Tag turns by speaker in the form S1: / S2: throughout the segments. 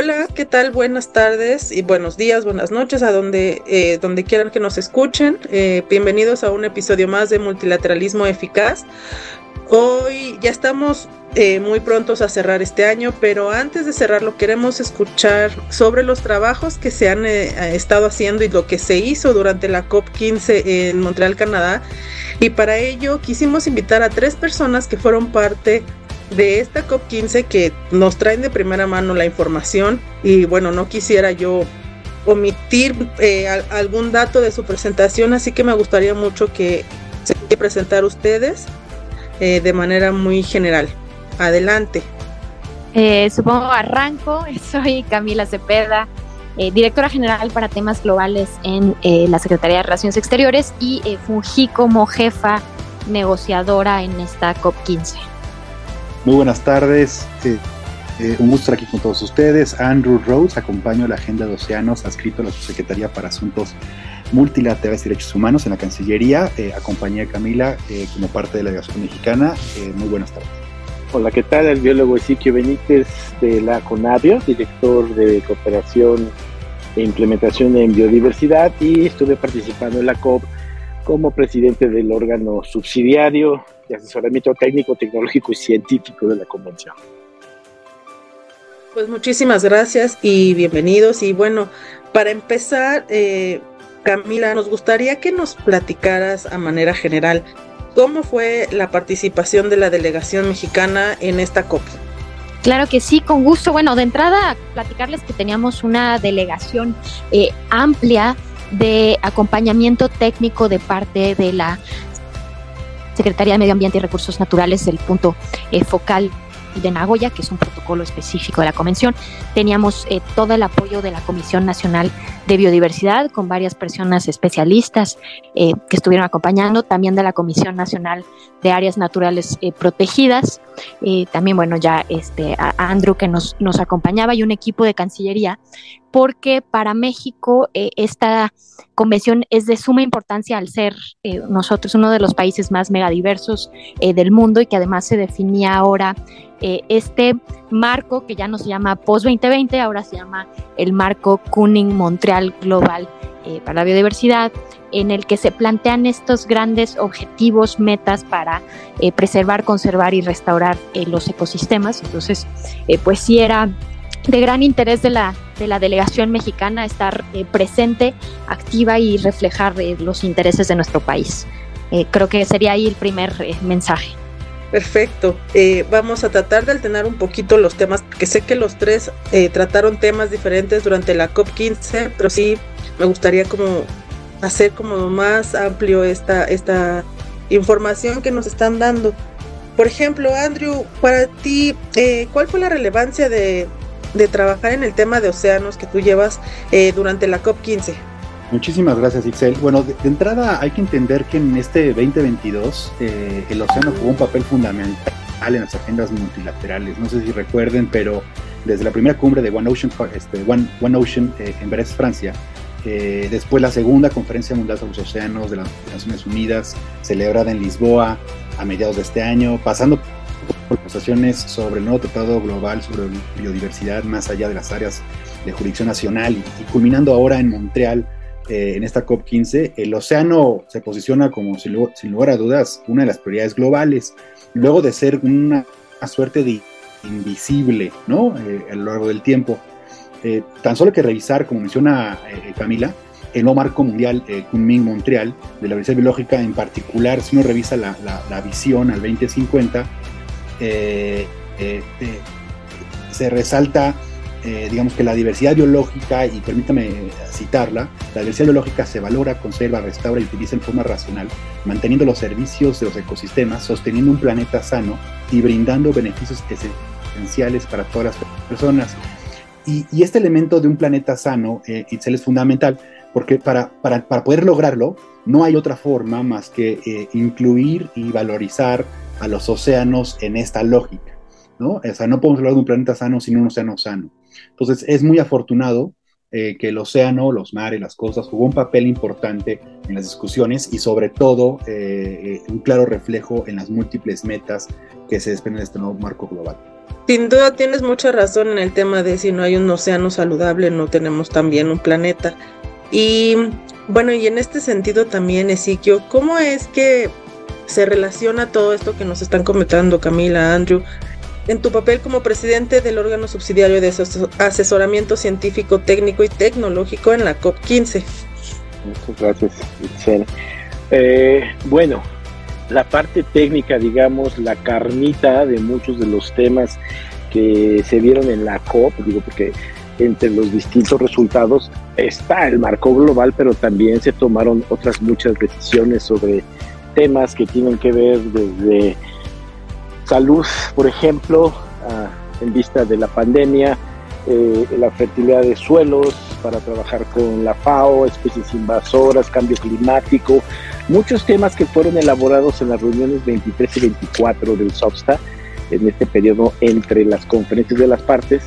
S1: Hola, ¿qué tal? Buenas tardes y buenos días, buenas noches a donde, eh, donde quieran que nos escuchen. Eh, bienvenidos a un episodio más de Multilateralismo Eficaz. Hoy ya estamos eh, muy prontos a cerrar este año, pero antes de cerrarlo queremos escuchar sobre los trabajos que se han estado haciendo y lo que se hizo durante la COP15 en Montreal, Canadá. Y para ello quisimos invitar a tres personas que fueron parte de esta COP15 que nos traen de primera mano la información y bueno, no quisiera yo omitir eh, algún dato de su presentación, así que me gustaría mucho que se presentar ustedes eh, de manera muy general. Adelante.
S2: Eh, supongo arranco, soy Camila Cepeda, directora general para temas globales en la Secretaría de Relaciones Exteriores y fungí como jefa negociadora en esta COP15.
S3: Muy buenas tardes. Eh, eh, un gusto estar aquí con todos ustedes. Andrew Rose, acompaño la Agenda de Océanos, adscrito a la Subsecretaría para Asuntos Multilaterales y Derechos Humanos en la Cancillería. Eh, acompañé a Camila como parte de la delegación mexicana. muy buenas tardes.
S4: Hola, ¿qué tal? El biólogo Ezequiel Benítez de la CONABIO, director de Cooperación e Implementación en Biodiversidad y estuve participando en la COP como presidente del órgano subsidiario de asesoramiento técnico, tecnológico y científico de la convención.
S1: Pues muchísimas gracias y bienvenidos. Y bueno, para empezar, eh, Camila, nos gustaría que nos platicaras a manera general cómo fue la participación de la delegación mexicana en esta COP.
S2: Claro que sí, con gusto. Bueno, de entrada, platicarles que teníamos una delegación eh, amplia de acompañamiento técnico de parte de la Secretaría de Medio Ambiente y Recursos Naturales, el punto eh, focal de Nagoya, que es un protocolo específico de la convención. Teníamos eh, todo el apoyo de la Comisión Nacional de Biodiversidad con varias personas especialistas eh, que estuvieron acompañando, también de la Comisión Nacional de Áreas Naturales Protegidas, también, bueno, ya este, a Andrew que nos, nos acompañaba y un equipo de Cancillería porque para México eh, esta convención es de suma importancia al ser eh, nosotros uno de los países más megadiversos eh, del mundo y que además se definía ahora este marco que ya no se llama post-2020, ahora se llama el marco Kuning Montreal Global para la Biodiversidad, en el que se plantean estos grandes objetivos, metas para preservar, conservar y restaurar los ecosistemas. Entonces, pues sí era de gran interés de la, de la delegación mexicana estar eh, presente, activa y reflejar eh, los intereses de nuestro país. Eh, creo que sería ahí el primer mensaje.
S1: Perfecto. vamos a tratar de alternar un poquito los temas, porque sé que los tres trataron temas diferentes durante la COP15, pero sí me gustaría como hacer como más amplio esta, esta información que nos están dando. Por ejemplo, Andrew, para ti, ¿cuál fue la relevancia de, de trabajar en el tema de océanos que tú llevas eh, durante la COP15.
S3: Muchísimas gracias, Ixel. Bueno, de, entrada hay que entender que en este 2022 eh, el océano jugó un papel fundamental en las agendas multilaterales. No sé si recuerden, pero desde la primera cumbre de One Ocean, este, One, Ocean eh, en Brest, Francia, después la segunda conferencia mundial sobre los océanos de las Naciones Unidas, celebrada en Lisboa a mediados de este año, pasando conversaciones sobre el nuevo tratado global sobre biodiversidad más allá de las áreas de jurisdicción nacional y, culminando ahora en Montreal eh, en esta COP15, el océano se posiciona como, sin, lugar a dudas, una de las prioridades globales, luego de ser una, suerte de invisible ¿no? Eh, a lo largo del tiempo. Eh, tan solo hay que revisar, como menciona Camila, el nuevo marco mundial Kunming Montreal de la diversidad biológica, en particular, si uno revisa la, la, la visión al 2050, eh, eh, eh, digamos que la diversidad biológica, y permítame citarla, la diversidad biológica se valora, conserva, restaura y utiliza en forma racional, manteniendo los servicios de los ecosistemas, sosteniendo un planeta sano y brindando beneficios esenciales para todas las personas. Y, este elemento de un planeta sano, Itzel, es fundamental, porque para, para, para poder lograrlo no hay otra forma más que eh, incluir y valorizar a los océanos en esta lógica, ¿no? O sea, no podemos hablar de un planeta sano sin un océano sano. Entonces, es muy afortunado eh, que el océano, los mares, las costas, jugó un papel importante en las discusiones y sobre todo eh, un claro reflejo en las múltiples metas que se desprenden de este nuevo marco global.
S1: Sin duda tienes mucha razón en el tema de si no hay un océano saludable, no tenemos también un planeta. Y bueno, y en este sentido también, Ezequiel, ¿cómo es que se relaciona todo esto que nos están comentando Camila, Andrew, en tu papel como presidente del órgano subsidiario de asesoramiento científico, técnico y tecnológico en la COP15?
S4: Muchas gracias, Itzel. Eh, bueno, la parte técnica, digamos, la carnita de muchos de los temas que se vieron en la COP, digo, porque entre los distintos resultados está el marco global, pero también se tomaron otras muchas decisiones sobre temas que tienen que ver desde salud, por ejemplo, en vista de la pandemia, eh, la fertilidad de suelos, para trabajar con la FAO, especies invasoras, cambio climático, muchos temas que fueron elaborados en las reuniones 23 y 24 del SOPSTA, en este periodo entre las conferencias de las partes,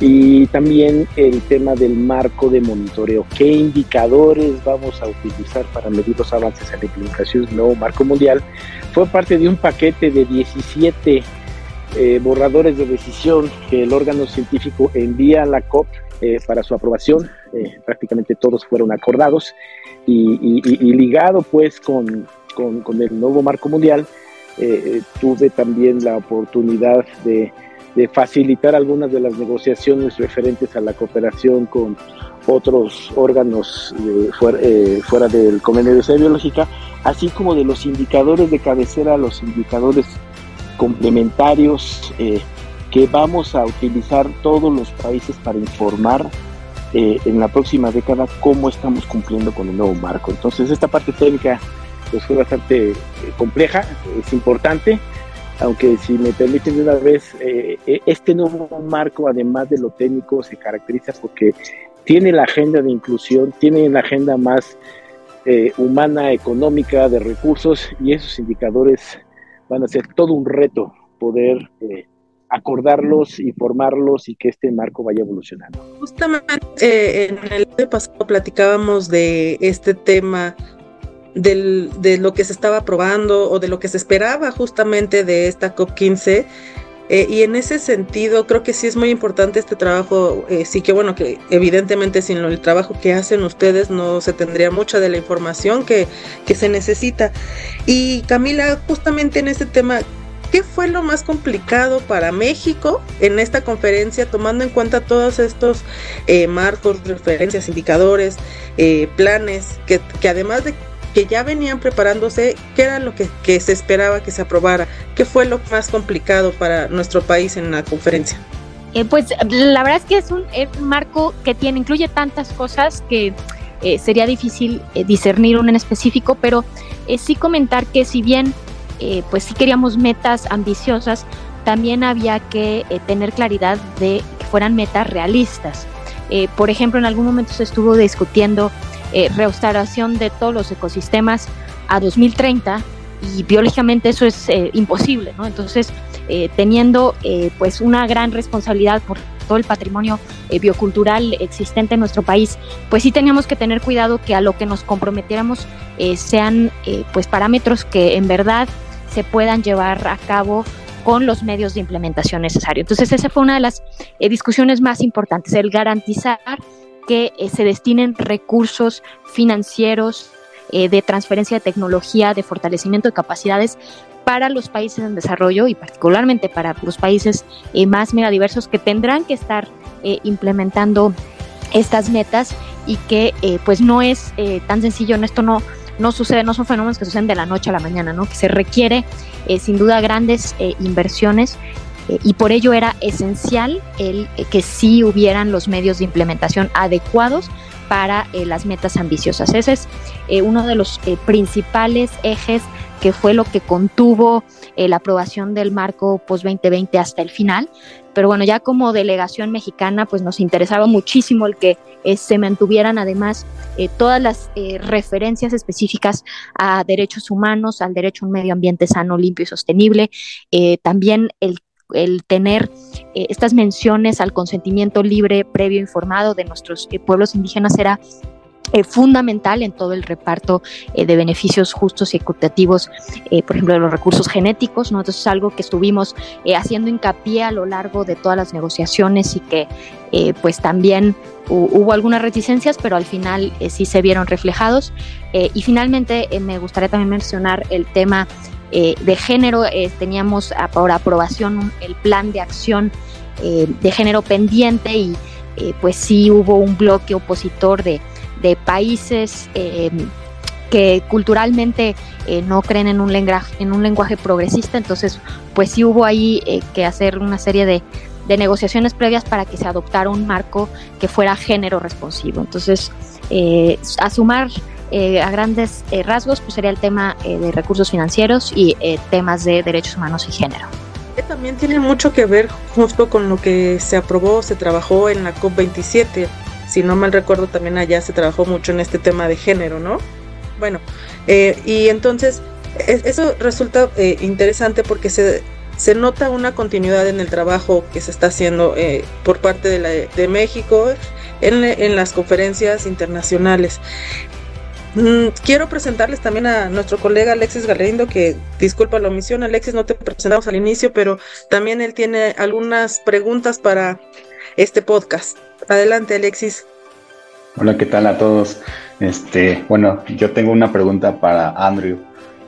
S4: y también el tema del marco de monitoreo. ¿Qué indicadores vamos a utilizar para medir los avances en la implementación del nuevo marco mundial? Fue parte de un paquete de 17 eh, borradores de decisión que el órgano científico envía a la COP eh, para su aprobación. Eh, prácticamente todos fueron acordados y, ligado pues con, con, con, el nuevo marco mundial, tuve también la oportunidad de de facilitar algunas de las negociaciones referentes a la cooperación con otros órganos eh, fuera, del convenio de salud biológica, así como de los indicadores de cabecera, los indicadores complementarios eh, que vamos a utilizar todos los países para informar eh, en la próxima década cómo estamos cumpliendo con el nuevo marco. Entonces esta parte técnica pues, fue bastante compleja, es importante, aunque si me permiten de una vez, eh, eh, este nuevo marco, además de lo técnico, se caracteriza porque tiene la agenda de inclusión, tiene la agenda más eh, humana, económica, de recursos, y esos indicadores van a ser todo un reto poder acordarlos y formarlos y que este marco vaya evolucionando.
S1: Justamente en el pasado platicábamos de este tema de lo que se estaba probando o de lo que se esperaba justamente de esta COP15. Eh, y en ese sentido, creo que sí es muy importante este trabajo. Eh, sí que bueno, que evidentemente sin el trabajo que hacen ustedes no se tendría mucha de la información que, que se necesita. Y Camila, justamente en este tema, ¿qué fue lo más complicado para México en esta conferencia, tomando en cuenta todos estos eh, marcos, referencias, indicadores, planes, que, que además de que ya venían preparándose, ¿qué era lo que, se esperaba que se aprobara? ¿Qué fue lo más complicado para nuestro país en la conferencia?
S2: Eh, pues la verdad es que es un, marco que tiene, incluye tantas cosas que eh, sería difícil eh, discernir un en específico, pero sí comentar que si bien pues sí queríamos metas ambiciosas, también había que tener claridad de que fueran metas realistas. por ejemplo, en algún momento se estuvo discutiendo eh, restauración de todos los ecosistemas a 2030 y biológicamente eso es eh, imposible. Entonces, eh, teniendo eh, pues una gran responsabilidad por todo el patrimonio biocultural existente en nuestro país, pues sí teníamos que tener cuidado que a lo que nos comprometiéramos sean pues parámetros que en verdad se puedan llevar a cabo con los medios de implementación necesarios. Entonces, esa fue una de las discusiones más importantes, el garantizar que eh, se destinen recursos financieros eh, de transferencia de tecnología, de fortalecimiento de capacidades para los países en desarrollo y particularmente para los países eh, más megadiversos que tendrán que estar implementando estas metas y que pues no es tan sencillo, en esto no, no sucede, no son fenómenos que suceden de la noche a la mañana, ¿no? que se requiere sin duda grandes inversiones eh, y por ello era esencial el eh, que sí hubieran los medios de implementación adecuados para eh, las metas ambiciosas. Ese es uno de los principales ejes que fue lo que contuvo la aprobación del marco post 2020 hasta el final, pero bueno, ya como delegación mexicana, pues nos interesaba muchísimo el que se mantuvieran además todas las referencias específicas a derechos humanos, al derecho a un medio ambiente sano, limpio y sostenible, también el el tener estas menciones al consentimiento libre, previo, informado de nuestros pueblos indígenas era eh, fundamental en todo el reparto eh, de beneficios justos y equitativos, eh, por ejemplo, de los recursos genéticos, ¿no? Entonces es algo que estuvimos haciendo hincapié a lo largo de todas las negociaciones y que pues también hubo algunas reticencias, pero al final sí se vieron reflejados. y finalmente me gustaría también mencionar el tema de género. teníamos por aprobación el plan de acción de género pendiente y pues sí hubo un bloque opositor de de países eh, que culturalmente eh, no creen en un, lenguaje, en un lenguaje progresista, entonces pues sí hubo ahí eh, que hacer una serie de, negociaciones previas para que se adoptara un marco que fuera género responsivo. Entonces, a sumar a grandes rasgos, pues sería el tema de recursos financieros y temas de derechos humanos y género.
S1: También tiene mucho que ver justo con lo que se aprobó, se trabajó en la COP27 si no mal recuerdo, también allá se trabajó mucho en este tema de género, ¿no? Bueno, eh, y entonces eso resulta eh, interesante porque se, se nota una continuidad en el trabajo que se está haciendo eh, por parte de, la, de México en, en, las conferencias internacionales. Mm, quiero presentarles también a nuestro colega Alexis Galerindo, que disculpa la omisión, Alexis, no te presentamos al inicio, pero también él tiene algunas preguntas para este podcast. Adelante, Alexis.
S5: Hola, ¿qué tal a todos? Este, bueno, yo tengo una pregunta para Andrew.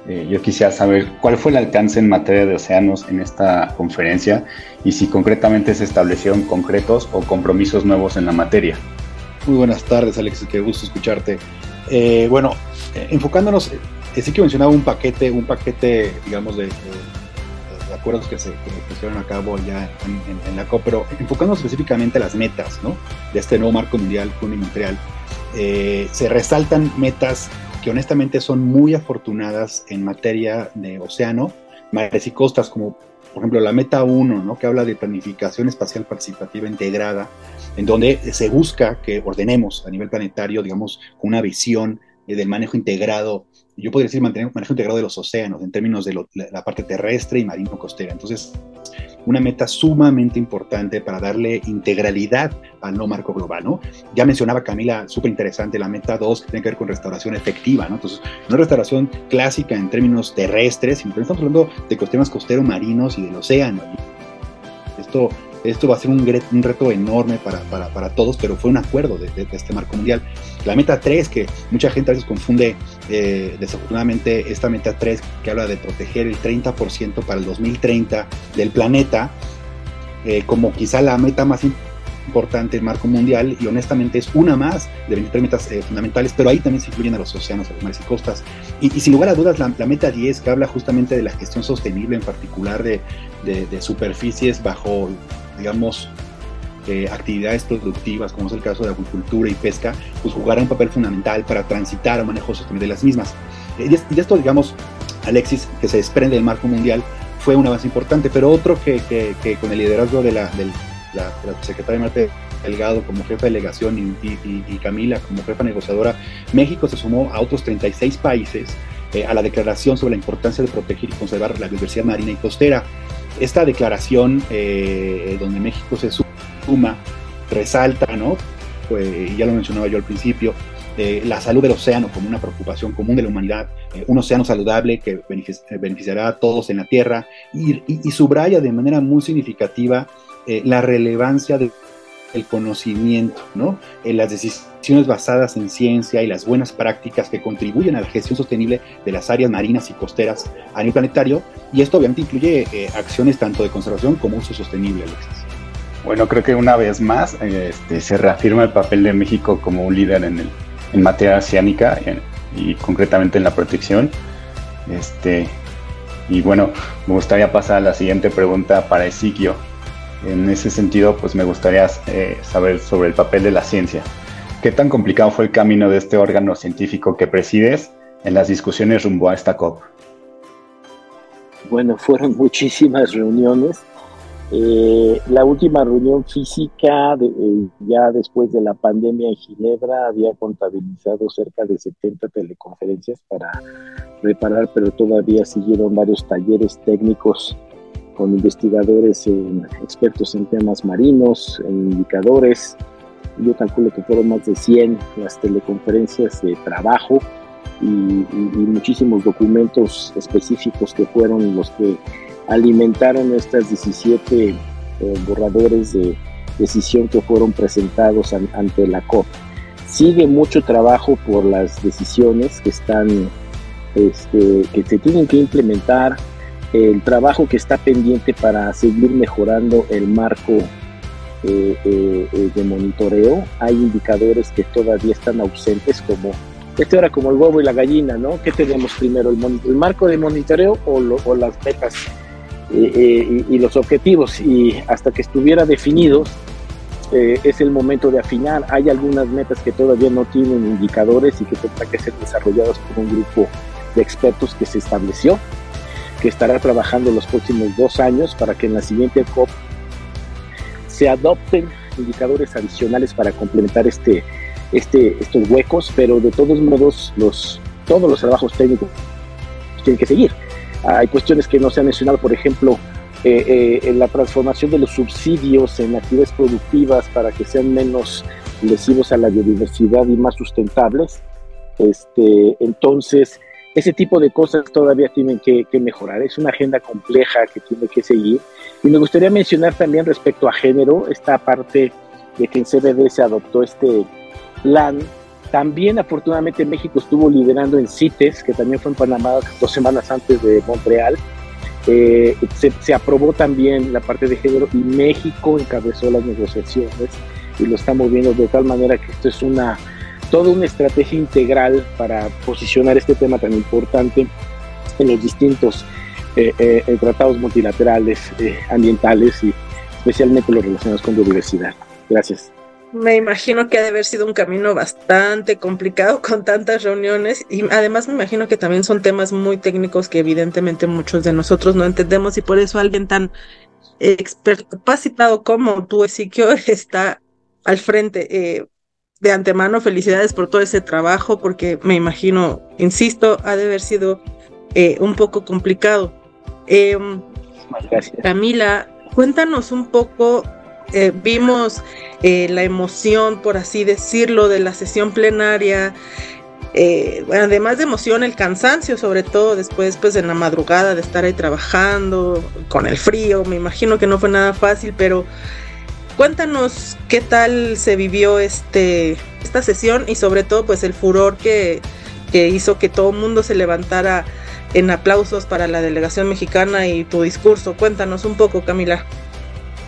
S5: Eh, yo quisiera saber cuál fue el alcance en materia de océanos en esta conferencia y si concretamente se establecieron concretos o compromisos nuevos en la materia.
S3: Muy buenas tardes, Alexis, qué gusto escucharte. Eh, bueno, eh, enfocándonos, sí que mencionaba un paquete, un paquete, digamos, de acuerdos que se pusieron a cabo ya en, la COP, pero enfocando específicamente a las metas ¿no? de este nuevo marco mundial unilateral, eh, se resaltan metas que honestamente son muy afortunadas en materia de océano, mares y costas, como por ejemplo la meta 1, ¿no? que habla de planificación espacial participativa integrada, en donde se busca que ordenemos a nivel planetario, digamos, una visión eh, del manejo integrado yo podría decir mantener un manejo integrado de los océanos en términos de la, parte terrestre y marino-costera. Entonces, una meta sumamente importante para darle integralidad al no marco global, ¿no? Ya mencionaba Camila, súper interesante, la meta 2 que tiene que ver con restauración efectiva, ¿no? Entonces, no restauración clásica en términos terrestres, sino que estamos hablando de ecosistemas costeros, marinos y del océano. Esto esto va a ser un, reto enorme para, todos, pero fue un acuerdo de, este marco mundial. La meta 3, que mucha gente a veces confunde eh, desafortunadamente esta meta 3, que habla de proteger el 30% para el 2030 del planeta, eh, como quizá la meta más importante del marco mundial y honestamente es una más de 23 metas eh, fundamentales, pero ahí también se incluyen a los océanos, a los mares y costas. Y, sin lugar a dudas, la, meta 10 que habla justamente de la gestión sostenible, en particular de, de superficies bajo digamos, eh, actividades productivas, como es el caso de agricultura y pesca, pues jugará un papel fundamental para transitar al manejo sostenible de las mismas. Eh, y, esto, digamos, Alexis, que se desprende del marco mundial, fue un avance importante, pero otro que, con el liderazgo de la, la, secretaria Marte Delgado como jefa de delegación y, Camila como jefa negociadora, México se sumó a otros 36 países eh, a la declaración sobre la importancia de proteger y conservar la diversidad marina y costera esta declaración eh, donde México se suma, resalta, ¿no? Pues, ya lo mencionaba yo al principio, eh, la salud del océano como una preocupación común de la humanidad, eh, un océano saludable que beneficiará a todos en la Tierra y, subraya de manera muy significativa la relevancia del conocimiento, ¿no? En las decisiones basadas en ciencia y las buenas prácticas que contribuyen a la gestión sostenible de las áreas marinas y costeras a nivel planetario. Y esto obviamente incluye eh, acciones tanto de conservación como uso sostenible, Alexis.
S5: Bueno, creo que una vez más este, se reafirma el papel de México como un líder en, el, en materia oceánica y concretamente en la protección. Este, y bueno, me gustaría pasar a la siguiente pregunta para Ezequiel en ese sentido, pues me gustaría eh, saber sobre el papel de la ciencia. ¿Qué tan complicado fue el camino de este órgano científico que presides en las discusiones rumbo a esta COP?
S4: Bueno, fueron muchísimas reuniones. Eh, la última reunión física, eh, ya después de la pandemia en Ginebra, había contabilizado cerca de 70 teleconferencias para reparar, pero todavía siguieron varios talleres técnicos con investigadores, expertos en temas marinos, en indicadores. Yo calculo que fueron más de 100 las teleconferencias de trabajo y, muchísimos documentos específicos que fueron los que alimentaron estas 17 eh, borradores de decisión que fueron presentados ante la COP. Sigue mucho trabajo por las decisiones que están, este, que se tienen que implementar, el trabajo que está pendiente para seguir mejorando el marco eh, eh, de monitoreo. Hay indicadores que todavía están ausentes como este era como el huevo y la gallina, ¿no? ¿Qué tenemos primero, el, marco de monitoreo o, o las metas eh, eh, y, los objetivos? Y hasta que estuviera definidos, eh, es el momento de afinar. Hay algunas metas que todavía no tienen indicadores y que tendrán que ser desarrolladas por un grupo de expertos que se estableció, que estará trabajando los próximos dos años para que en la siguiente COP se adopten indicadores adicionales para complementar este este, estos huecos, pero de todos modos los, todos los trabajos técnicos tienen que seguir. Hay cuestiones que no se han mencionado, por ejemplo, eh, eh, en la transformación de los subsidios en actividades productivas para que sean menos lesivos a la biodiversidad y más sustentables. Este, entonces, ese tipo de cosas todavía tienen que, que, mejorar. Es una agenda compleja que tiene que seguir. Y me gustaría mencionar también respecto a género, esta parte de que en CBD se adoptó este plan. También afortunadamente México estuvo liderando en CITES, que también fue en Panamá dos semanas antes de Montreal. Eh, se, aprobó también la parte de género y México encabezó las negociaciones y lo estamos viendo de tal manera que esto es una toda una estrategia integral para posicionar este tema tan importante en los distintos eh, eh, tratados multilaterales ambientales y especialmente los relacionados con biodiversidad. Gracias.
S1: Me imagino que ha de haber sido un camino bastante complicado con tantas reuniones y además me imagino que también son temas muy técnicos que evidentemente muchos de nosotros no entendemos y por eso alguien tan experto, capacitado como tú, Ezequiel, está al frente. Eh, de antemano, felicidades por todo ese trabajo porque me imagino, insisto, ha de haber sido eh, un poco complicado. Eh, Camila, cuéntanos un poco eh, vimos eh, la emoción, por así decirlo, de la sesión plenaria. Eh, además de emoción, el cansancio, sobre todo después pues, en la madrugada de estar ahí trabajando, con el frío, me imagino que no fue nada fácil, pero cuéntanos qué tal se vivió este, esta sesión y sobre todo pues el furor que, que hizo que todo el mundo se levantara en aplausos para la delegación mexicana y tu discurso. Cuéntanos un poco, Camila.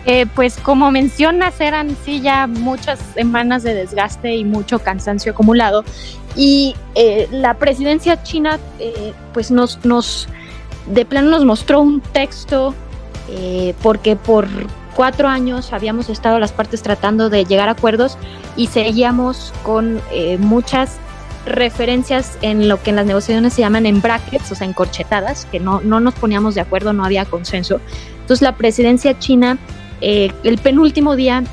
S2: Eh, pues como mencionas, eran sí ya muchas semanas de desgaste y mucho cansancio acumulado. Y eh, la presidencia china, eh, pues nos, nos, de plano nos mostró un texto, porque por cuatro años habíamos estado las partes tratando de llegar a acuerdos y seguíamos con muchas referencias en lo que en las negociaciones se llaman en brackets, o sea, en corchetadas, que no, no nos poníamos de acuerdo, no había consenso. Entonces la presidencia china eh, el penúltimo día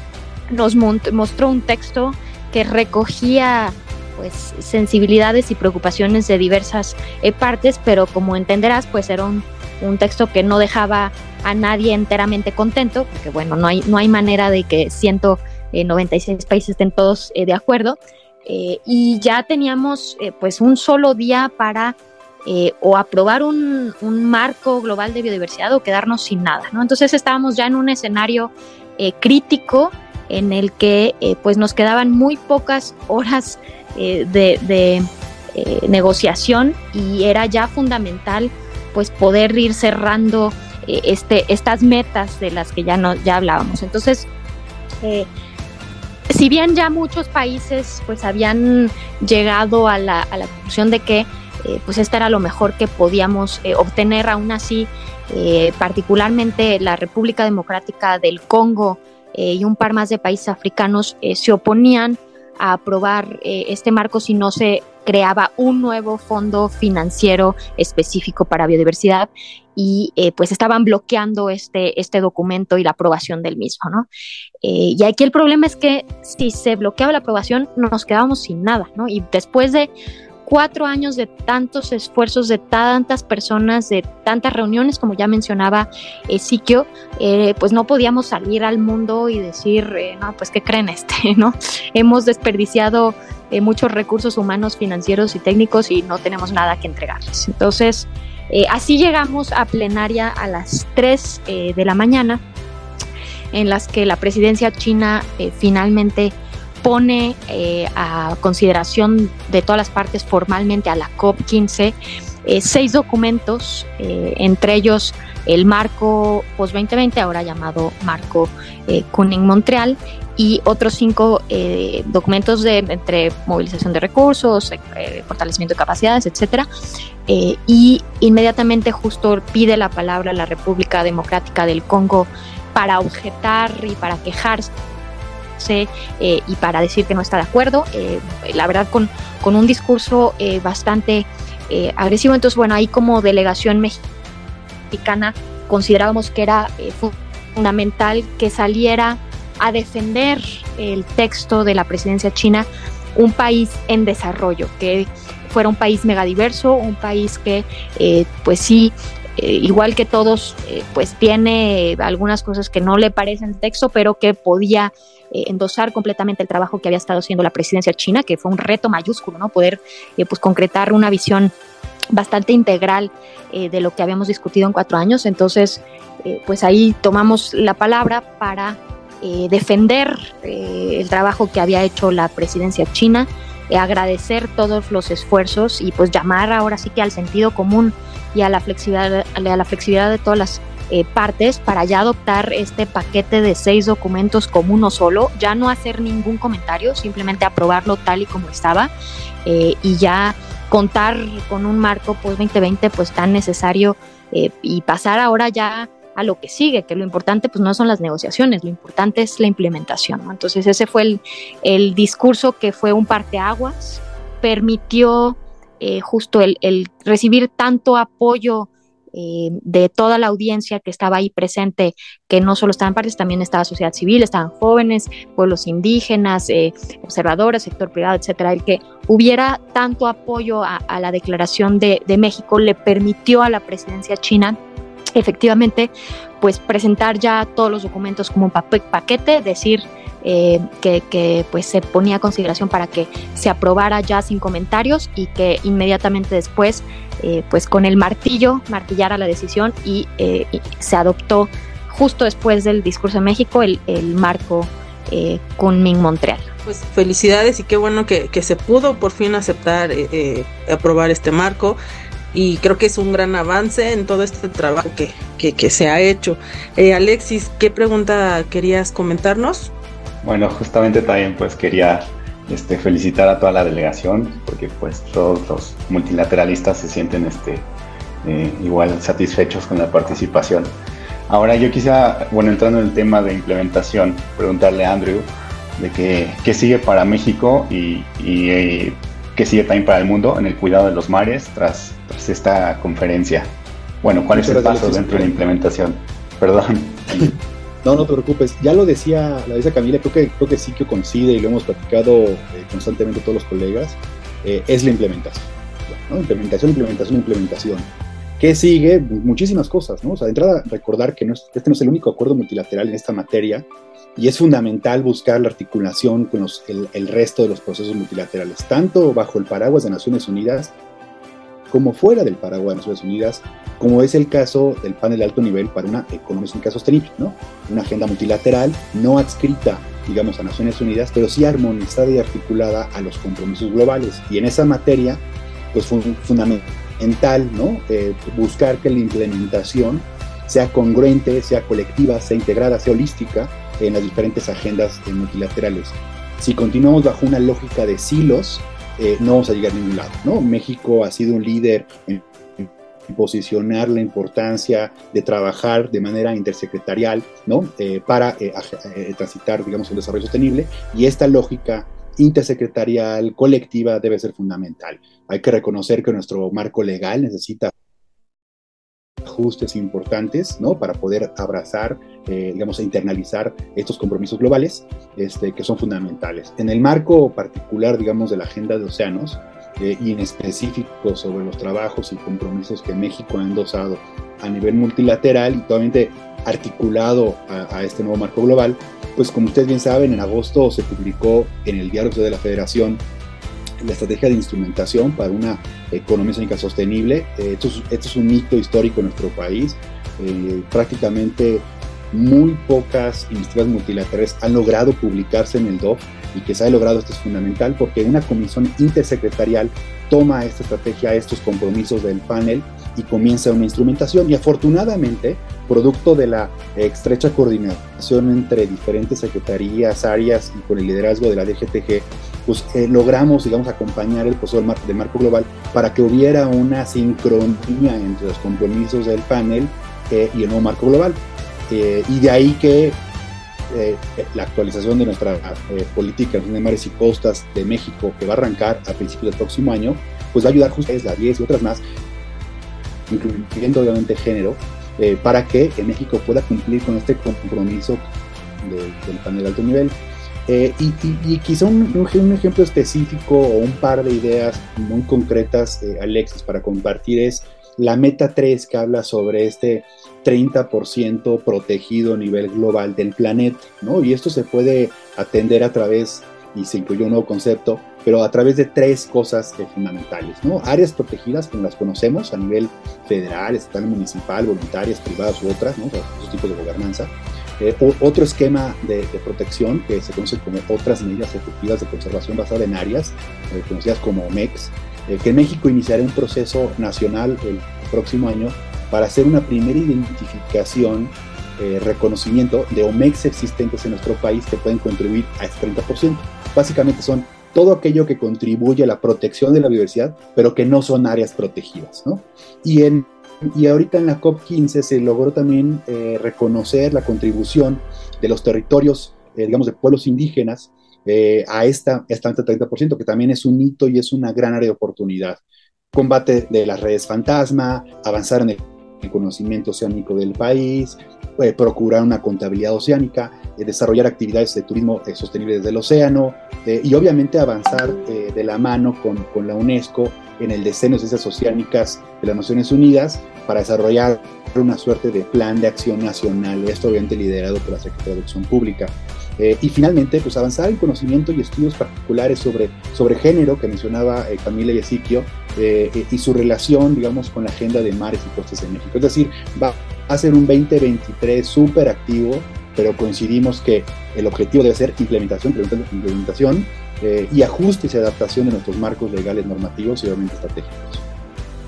S2: nos mostró un texto que recogía pues sensibilidades y preocupaciones de diversas eh, partes, pero como entenderás, pues era un, texto que no dejaba a nadie enteramente contento, porque bueno, no hay, no hay manera de que 196 países estén todos eh, de acuerdo. y ya teníamos pues un solo día para eh, o aprobar un, marco global de biodiversidad o quedarnos sin nada. ¿no? Entonces estábamos ya en un escenario eh, crítico en el que eh, pues nos quedaban muy pocas horas de, negociación y era ya fundamental pues poder ir cerrando este, estas metas de las que ya, no, ya hablábamos. Entonces, si bien ya muchos países pues habían llegado a la, a la conclusión de que eh, pues esta era lo mejor que podíamos eh, obtener. Aún así, eh, particularmente la República Democrática del Congo y un par más de países africanos se oponían a aprobar este marco si no se creaba un nuevo fondo financiero específico para biodiversidad y eh, pues estaban bloqueando este, este documento y la aprobación del mismo, ¿no? Eh, y aquí el problema es que si se bloqueaba la aprobación nos quedábamos sin nada, ¿no? Y después de cuatro años de tantos esfuerzos de tantas personas, de tantas reuniones, como ya mencionaba eh, Siquio, eh, pues no podíamos salir al mundo y decir, eh, no, pues ¿qué creen este? ¿no? Hemos desperdiciado eh, muchos recursos humanos, financieros y técnicos y no tenemos nada que entregarles. Entonces, así llegamos a plenaria a las 3 de la mañana, en las que la presidencia china finalmente pone eh, a consideración de todas las partes formalmente a la COP15 eh, seis documentos, eh, entre ellos el marco post-2020, ahora llamado marco Kunming-Montreal, y otros cinco documentos de entre movilización de recursos, fortalecimiento de capacidades, etcétera. y inmediatamente justo pide la palabra a la República Democrática del Congo para objetar y para quejarse eh, y para decir que no está de acuerdo, eh, la verdad con, con un discurso eh, bastante agresivo. Entonces, bueno, ahí como delegación mexicana considerábamos que era fundamental que saliera a defender el texto de la presidencia china, un país en desarrollo, que fuera un país megadiverso, un país que pues sí igual que todos, pues tiene algunas cosas que no le parecen texto, pero que podía eh, endosar completamente el trabajo que había estado haciendo la presidencia china, que fue un reto mayúsculo, ¿no? Poder eh, pues concretar una visión bastante integral eh, de lo que habíamos discutido en cuatro años. Entonces, pues ahí tomamos la palabra para defender el trabajo que había hecho la presidencia china, agradecer todos los esfuerzos y pues llamar ahora sí que al sentido común y a la flexibilidad, a la flexibilidad de todas las eh, partes para ya adoptar este paquete de seis documentos como uno solo, ya no hacer ningún comentario, simplemente aprobarlo tal y como estaba eh, y ya contar con un marco post 2020 pues tan necesario eh, y pasar ahora ya a lo que sigue, que lo importante pues no son las negociaciones, lo importante es la implementación. Entonces ese fue el, el, discurso que fue un parteaguas, permitió justo el, el recibir tanto apoyo eh, de toda la audiencia que estaba ahí presente, que no solo estaban partes, también estaba sociedad civil, estaban jóvenes, pueblos indígenas, eh, observadores, sector privado, etcétera, el que hubiera tanto apoyo a, la declaración de, de México le permitió a la presidencia china efectivamente pues presentar ya todos los documentos como un paquete, decir eh, que, pues se ponía a consideración para que se aprobara ya sin comentarios y que inmediatamente después eh, pues con el martillo martillara la decisión y, eh, se adoptó justo después del discurso de México el, marco con Ming Montreal.
S1: Pues felicidades y qué bueno que, se pudo por fin aceptar, aprobar este marco y creo que es un gran avance en todo este trabajo que, que se ha hecho. Alexis, ¿qué pregunta querías comentarnos?
S5: Bueno, justamente también pues quería este, felicitar a toda la delegación porque pues todos los multilateralistas se sienten este, eh, igual satisfechos con la participación. Ahora yo quisiera, bueno, entrando en el tema de implementación, preguntarle a Andrew de qué, sigue para México y, eh, qué sigue también para el mundo en el cuidado de los mares tras, esta conferencia. Bueno, ¿cuál es el paso dentro de la implementación? Perdón.
S3: No, no te preocupes. Ya lo decía, la decía Camila, creo que, creo que sí que coincide y lo hemos platicado eh, constantemente todos los colegas, eh, es la implementación. Implementación, implementación, implementación. ¿Qué sigue? Muchísimas cosas, ¿no? O sea, de entrada, recordar que no este no es el único acuerdo multilateral en esta materia y es fundamental buscar la articulación con el, el resto de los procesos multilaterales, tanto bajo el paraguas de Naciones Unidas como fuera del paraguas de Naciones Unidas, como es el caso del panel de alto nivel para una económica sostenible, ¿no? Una agenda multilateral no adscrita, digamos, a Naciones Unidas, pero sí armonizada y articulada a los compromisos globales. Y en esa materia, pues fue fundamental, ¿no? Eh, buscar que la implementación sea congruente, sea colectiva, sea integrada, sea holística en las diferentes agendas eh, multilaterales. Si continuamos bajo una lógica de silos, eh, no vamos a llegar a ningún lado. ¿no? México ha sido un líder en, posicionar la importancia de trabajar de manera intersecretarial ¿no? Eh, para eh, transitar digamos, el desarrollo sostenible y esta lógica intersecretarial, colectiva, debe ser fundamental. Hay que reconocer que nuestro marco legal necesita ajustes importantes, ¿no? Para poder abrazar, eh, digamos, e internalizar estos compromisos globales, este, que son fundamentales. En el marco particular, digamos, de la agenda de océanos, eh, y en específico sobre los trabajos y compromisos que México ha endosado a nivel multilateral y totalmente articulado a, este nuevo marco global, pues como ustedes bien saben, en agosto se publicó en el Diario de la Federación la estrategia de instrumentación para una economía sónica sostenible. Eh, esto, es, un hito histórico en nuestro país. Eh, prácticamente muy pocas iniciativas multilaterales han logrado publicarse en el DOF y que se haya logrado esto es fundamental porque una comisión intersecretarial toma esta estrategia, estos compromisos del panel y comienza una instrumentación y afortunadamente, producto de la estrecha coordinación entre diferentes secretarías, áreas y con el liderazgo de la DGTG, pues eh, logramos, digamos, acompañar el proceso del marco, del marco global para que hubiera una sincronía entre los compromisos del panel eh, y el nuevo marco global. Eh, y de ahí que la actualización de nuestra política de mares y costas de México, que va a arrancar a principios del próximo año, pues va a ayudar justo a la 10 y otras más, incluyendo obviamente género, para que México pueda cumplir con este compromiso del panel de alto nivel. Eh, y, quizá un, un, ejemplo específico o un par de ideas muy concretas, eh, Alexis, para compartir es la meta 3 que habla sobre este 30% protegido a nivel global del planeta, ¿no? Y esto se puede atender a través, y se incluye un nuevo concepto, pero a través de tres cosas eh, fundamentales, ¿no? Áreas protegidas, como las conocemos a nivel federal, estatal, municipal, voluntarias, privadas u otras, ¿no? Esos tipos de gobernanza. Eh, otro esquema de, protección que se conoce como otras medidas efectivas de conservación basada en áreas, eh, conocidas como MEX, eh, que México iniciará un proceso nacional el próximo año para hacer una primera identificación, reconocimiento de OMEX existentes en nuestro país que pueden contribuir a este 30%. Básicamente son todo aquello que contribuye a la protección de la biodiversidad, pero que no son áreas protegidas. ¿no? Y en y ahorita en la COP15 se logró también eh, reconocer la contribución de los territorios, eh, digamos, de pueblos indígenas eh, a esta, esta 30%, que también es un hito y es una gran área de oportunidad. Combate de las redes fantasma, avanzar en el conocimiento oceánico del país, procurar una contabilidad oceánica, desarrollar actividades de turismo sostenible desde el océano y obviamente avanzar de la mano con la UNESCO en el diseño de ciencias oceánicas de las Naciones Unidas para desarrollar una suerte de plan de acción nacional, esto obviamente liderado por la Secretaría de Acción Pública. Eh, y finalmente, pues avanzar en conocimiento y estudios particulares sobre, sobre género que mencionaba eh, Camila y Ezequiel eh, y su relación, digamos, con la agenda de mares y costas en México. Es decir, va a ser un 2023 súper activo, pero coincidimos que el objetivo debe ser implementación, implementación eh, y ajustes y adaptación de nuestros marcos legales normativos y obviamente estratégicos.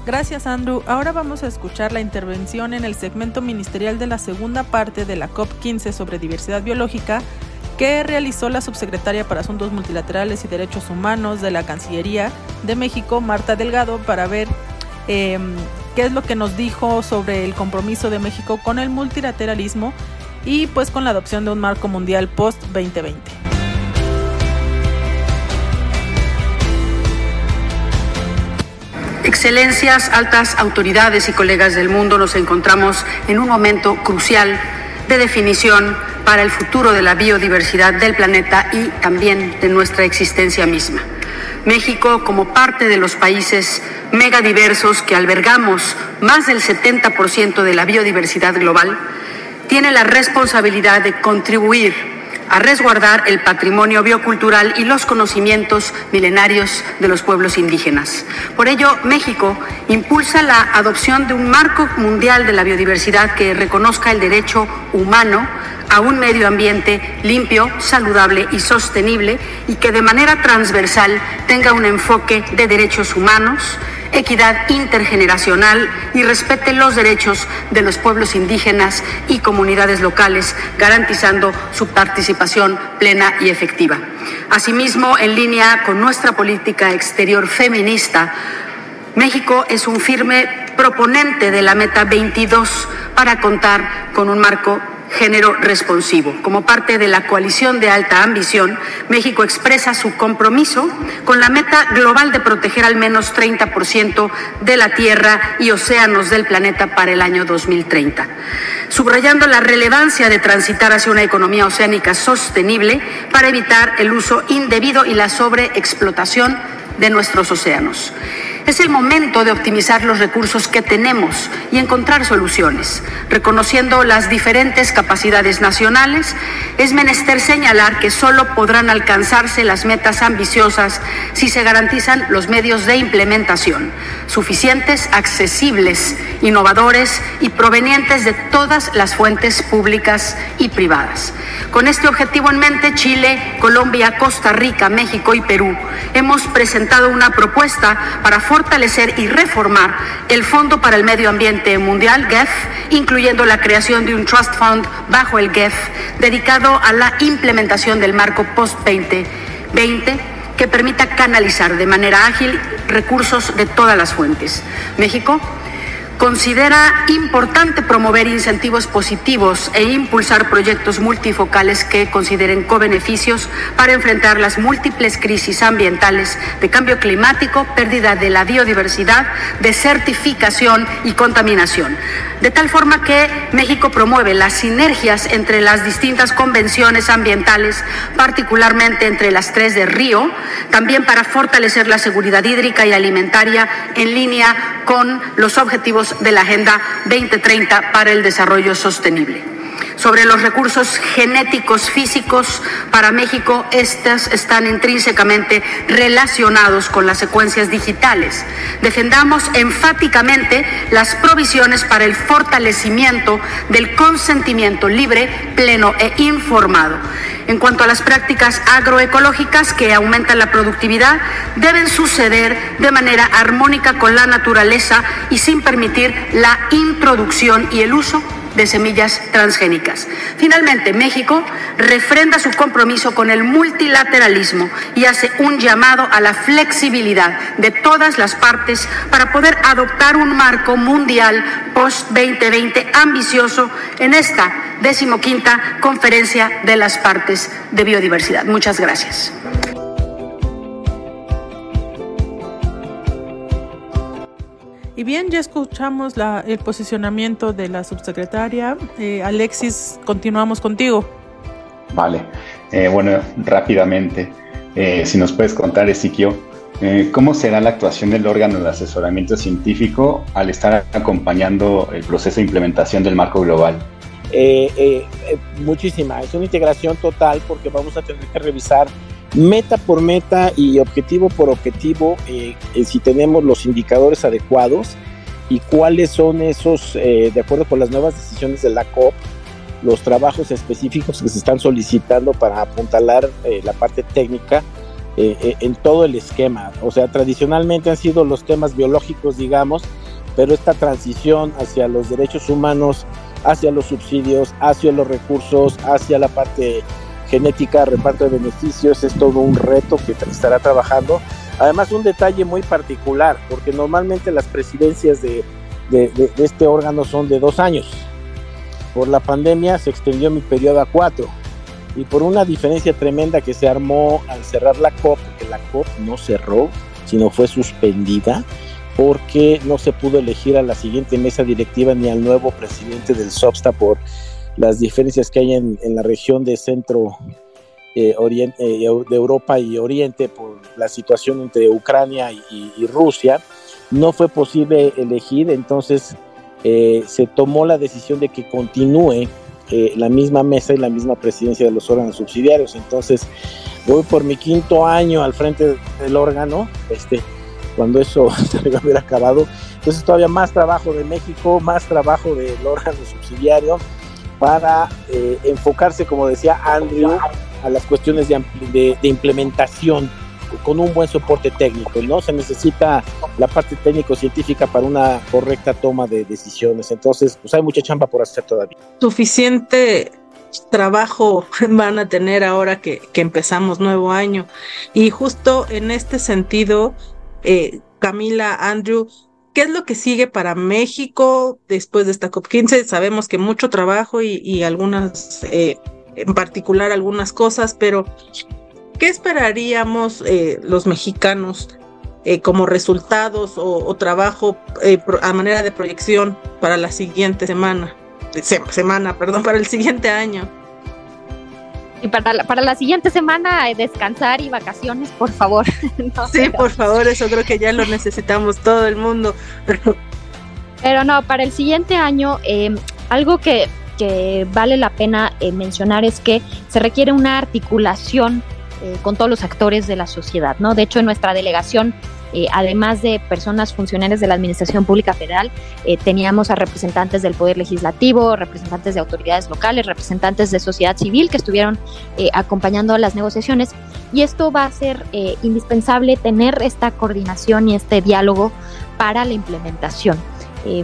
S6: Gracias, Andrew. Ahora vamos a escuchar la intervención en el segmento ministerial de la segunda parte de la COP15 sobre diversidad biológica que realizó la subsecretaria para Asuntos Multilaterales y Derechos Humanos de la Cancillería de México, Marta Delgado, para ver em, qué es lo que nos dijo sobre el compromiso de México con el multilateralismo y pues con la adopción de un marco mundial post-2020.
S7: Excelencias, altas autoridades y colegas del mundo, nos encontramos en un momento crucial de definición para el futuro de la biodiversidad del planeta y también de nuestra existencia misma. México, como parte de los países megadiversos que albergamos más del 70% de la biodiversidad global, tiene la responsabilidad de contribuir a resguardar el patrimonio biocultural y los conocimientos milenarios de los pueblos indígenas. Por ello, México impulsa la adopción de un marco mundial de la biodiversidad que reconozca el derecho humano a un medio ambiente limpio, saludable y sostenible y que de manera transversal tenga un enfoque de derechos humanos, equidad intergeneracional y respete los derechos de los pueblos indígenas y comunidades locales, garantizando su participación plena y efectiva. Asimismo, en línea con nuestra política exterior feminista, México es un firme proponente de la meta 22 para contar con un marco género responsivo. Como parte de la coalición de alta ambición, México expresa su compromiso con la meta global de proteger al menos 30% de la tierra y océanos del planeta para el año 2030 subrayando la relevancia de transitar hacia una economía oceánica sostenible para evitar el uso indebido y la sobreexplotación de nuestros océanos. Es el momento de optimizar los recursos que tenemos y encontrar soluciones. Reconociendo las diferentes capacidades nacionales, es menester señalar que solo podrán alcanzarse las metas ambiciosas si se garantizan los medios de implementación suficientes, accesibles, innovadores y provenientes de todas las fuentes públicas y privadas. Con este objetivo en mente, Chile, Colombia, Costa Rica, México y Perú hemos presentado una propuesta para fortalecer y reformar el Fondo para el Medio Ambiente Mundial, GEF, incluyendo la creación de un Trust Fund bajo el GEF dedicado a la implementación del marco post-2020 que permita canalizar de manera ágil recursos de todas las fuentes. México Considera importante promover incentivos positivos e impulsar proyectos multifocales que consideren co-beneficios para enfrentar las múltiples crisis ambientales de cambio climático, pérdida de la biodiversidad, desertificación y contaminación. De tal forma que México promueve las sinergias entre las distintas convenciones ambientales, particularmente entre las tres de Río, también para fortalecer la seguridad hídrica y alimentaria en línea con los objetivos de la Agenda 2030 para el Desarrollo Sostenible. Sobre los recursos genéticos físicos para México, estos están intrínsecamente relacionados con las secuencias digitales. Defendamos enfáticamente las provisiones para el fortalecimiento del consentimiento libre, pleno e informado en cuanto a las prácticas agroecológicas que aumentan la productividad, deben suceder de manera armónica con la naturaleza y sin permitir la introducción y el uso de semillas transgénicas. Finalmente, México refrenda su compromiso con el multilateralismo y hace un llamado a la flexibilidad de todas las partes para poder adoptar un marco mundial post-2020 ambicioso en esta decimoquinta conferencia de las partes de biodiversidad. Muchas gracias.
S6: Y bien, ya escuchamos la, el posicionamiento de la subsecretaria. Eh, Alexis, continuamos contigo.
S5: Vale. Eh, bueno, rápidamente, eh, si nos puedes contar, Ezequiel, ¿cómo será la actuación del órgano de asesoramiento científico al estar acompañando el proceso de implementación del marco global?
S4: muchísima, es una integración total porque vamos a tener que revisar meta por meta y objetivo por objetivo eh, eh, si tenemos los indicadores adecuados y cuáles son esos, eh, de acuerdo con las nuevas decisiones de la COP, los trabajos específicos que se están solicitando para apuntalar la parte técnica en todo el esquema. O sea, tradicionalmente han sido los temas biológicos, digamos, pero esta transición hacia los derechos humanos, hacia los subsidios, hacia los recursos, hacia la parte genética, reparto de beneficios, es todo un reto que estará trabajando. Además, un detalle muy particular, porque normalmente las presidencias de, este órgano son de dos años. Por la pandemia se extendió mi periodo a cuatro. Y por una diferencia tremenda que se armó al cerrar la COP, que la COP no cerró, sino fue suspendida, porque no se pudo elegir a la siguiente mesa directiva ni al nuevo presidente del SOPSTA por las diferencias que hay en, la región de centro eh, oriente, eh, de Europa y Oriente por la situación entre Ucrania y, Rusia, no fue posible elegir, entonces eh, se tomó la decisión de que continúe la misma mesa y la misma presidencia de los órganos subsidiarios. Entonces, voy por mi quinto año al frente del órgano, este, cuando eso se hubiera acabado. Entonces, todavía más trabajo de México, más trabajo del órgano subsidiario para eh, enfocarse, como decía Andrew, a las cuestiones de, implementación con un buen soporte técnico, ¿no? Se necesita la parte técnico-científica para una correcta toma de decisiones. Entonces, pues hay mucha chamba por hacer todavía.
S1: Suficiente trabajo van a tener ahora que, empezamos nuevo año. Y justo en este sentido, eh, Camila, Andrew, ¿Qué es lo que sigue para México después de esta COP15? Sabemos que mucho trabajo y, algunas, eh, en particular algunas cosas, pero ¿qué esperaríamos eh, los mexicanos eh, como resultados o, trabajo a manera de proyección para la siguiente semana? semana, perdón, para el siguiente año.
S2: Y para la, para la siguiente semana, descansar y vacaciones, por favor.
S1: sí, por favor, eso creo que ya lo necesitamos todo el mundo.
S2: Pero, no, para el siguiente año, eh, algo que, que, vale la pena eh, mencionar es que se requiere una articulación eh, con todos los actores de la sociedad, ¿no? De hecho, en nuestra delegación eh, además de personas funcionarias de la Administración Pública Federal, eh, teníamos a representantes del Poder Legislativo, representantes de autoridades locales, representantes de sociedad civil que estuvieron eh, acompañando las negociaciones. Y esto va a ser indispensable tener esta coordinación y este diálogo para la implementación.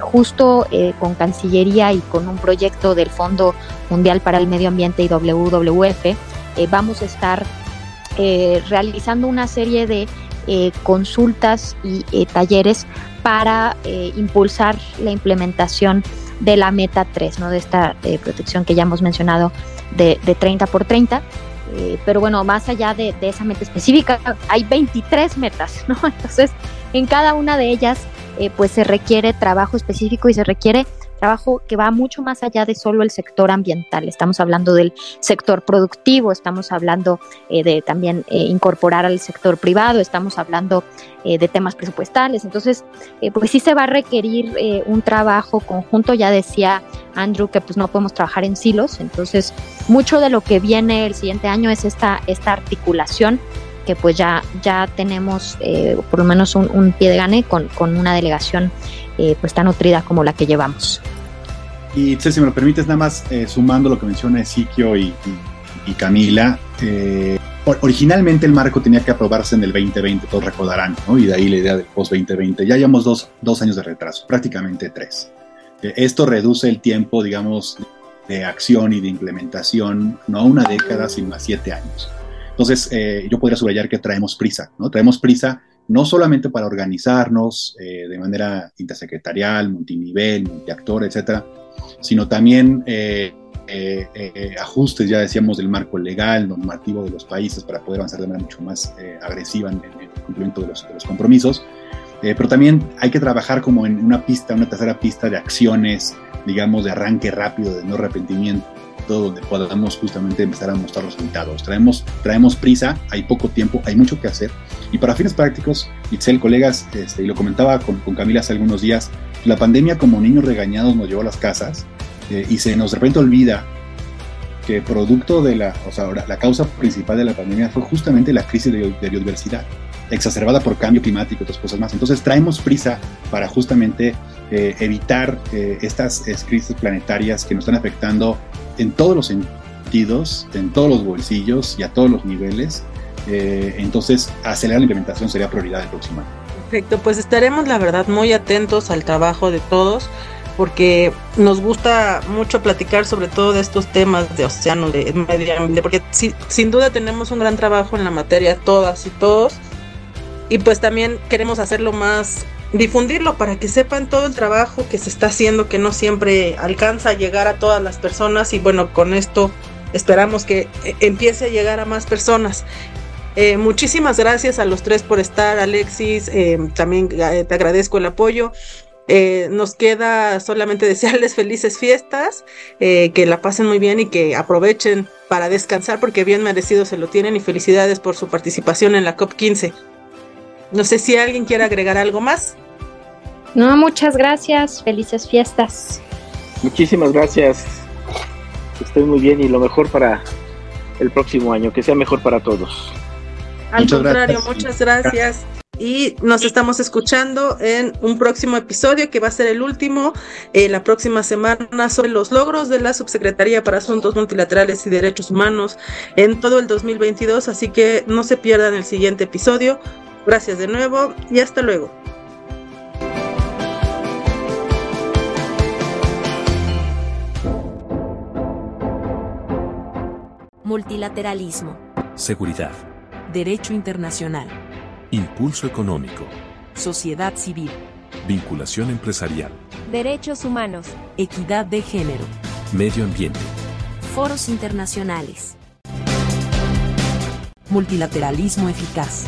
S2: justo con Cancillería y con un proyecto del Fondo Mundial para el Medio Ambiente y WWF, vamos a estar realizando una serie de eh, consultas y eh, talleres para eh, impulsar la implementación de la meta 3, ¿no? de esta protección que ya hemos mencionado de, 30 por 30. pero bueno, más allá de, de, esa meta específica, hay 23 metas, ¿no? Entonces, en cada una de ellas, pues se requiere trabajo específico y se requiere trabajo que va mucho más allá de solo el sector ambiental. Estamos hablando del sector productivo, estamos hablando eh, de también eh, incorporar al sector privado, estamos hablando eh, de temas presupuestales. Entonces, pues sí se va a requerir un trabajo conjunto. Ya decía Andrew que pues no podemos trabajar en silos. Entonces, mucho de lo que viene el siguiente año es esta, esta articulación que pues ya, ya tenemos por lo menos un, pie de gane con, con una delegación eh, pues tan nutrida como la que llevamos.
S3: Y si me lo permites, nada más eh, sumando lo que menciona Ezequiel y, y, Camila, eh, originalmente el marco tenía que aprobarse en el 2020, todos recordarán, ¿no? y de ahí la idea del post-2020. Ya llevamos dos, dos, años de retraso, prácticamente tres. esto reduce el tiempo, digamos, de acción y de implementación, no a una década, sino a siete años. Entonces, yo podría subrayar que traemos prisa, ¿no? Traemos prisa no solamente para organizarnos eh, de manera intersecretarial, multinivel, multiactor, etcétera, sino también eh, eh, ajustes, ya decíamos, del marco legal, normativo de los países para poder avanzar de manera mucho más agresiva en, el cumplimiento de los, de los compromisos. pero también hay que trabajar como en una pista, una tercera pista de acciones, digamos, de arranque rápido, de no arrepentimiento, donde podamos justamente empezar a mostrar los resultados. Traemos, traemos prisa, hay poco tiempo, hay mucho que hacer. Y para fines prácticos, Itzel, colegas, este, y lo comentaba con, con, Camila hace algunos días, la pandemia como niños regañados nos llevó a las casas eh, y se nos de repente olvida que producto de la, o sea, la causa principal de la pandemia fue justamente la crisis de, biodiversidad, exacerbada por cambio climático y otras cosas más. Entonces traemos prisa para justamente eh, evitar eh, estas crisis planetarias que nos están afectando en todos los sentidos, en todos los bolsillos y a todos los niveles. Eh, entonces, acelerar la implementación sería prioridad del próximo año.
S1: Perfecto, pues estaremos, la verdad, muy atentos al trabajo de todos porque nos gusta mucho platicar sobre todo de estos temas de océano, de medio ambiente, porque sin duda tenemos un gran trabajo en la materia todas y todos, y pues también queremos hacerlo más difundirlo para que sepan todo el trabajo que se está haciendo, que no siempre alcanza a llegar a todas las personas y bueno, con esto esperamos que eh, empiece a llegar a más personas. Eh, muchísimas gracias a los tres por estar, Alexis, eh, también te agradezco el apoyo. nos queda solamente desearles felices fiestas, que la pasen muy bien y que aprovechen para descansar porque bien merecido se lo tienen y felicidades por su participación en la COP15. No sé si alguien quiere agregar algo más.
S2: No, muchas gracias. Felices fiestas.
S4: Muchísimas gracias. Estoy muy bien y lo mejor para el próximo año, que sea mejor para todos.
S1: Al contrario, muchas gracias. Y nos estamos escuchando en un próximo episodio que va a ser el último eh, la próxima semana sobre los logros de la Subsecretaría para Asuntos Multilaterales y Derechos Humanos en todo el 2022. Así que no se pierdan el siguiente episodio. Gracias de nuevo y hasta luego.
S8: Multilateralismo.
S9: Seguridad.
S10: Derecho internacional.
S9: Impulso económico.
S10: Sociedad civil.
S9: Vinculación empresarial.
S8: Derechos humanos.
S10: Equidad de género.
S9: Medio ambiente.
S8: Foros internacionales.
S10: Multilateralismo eficaz.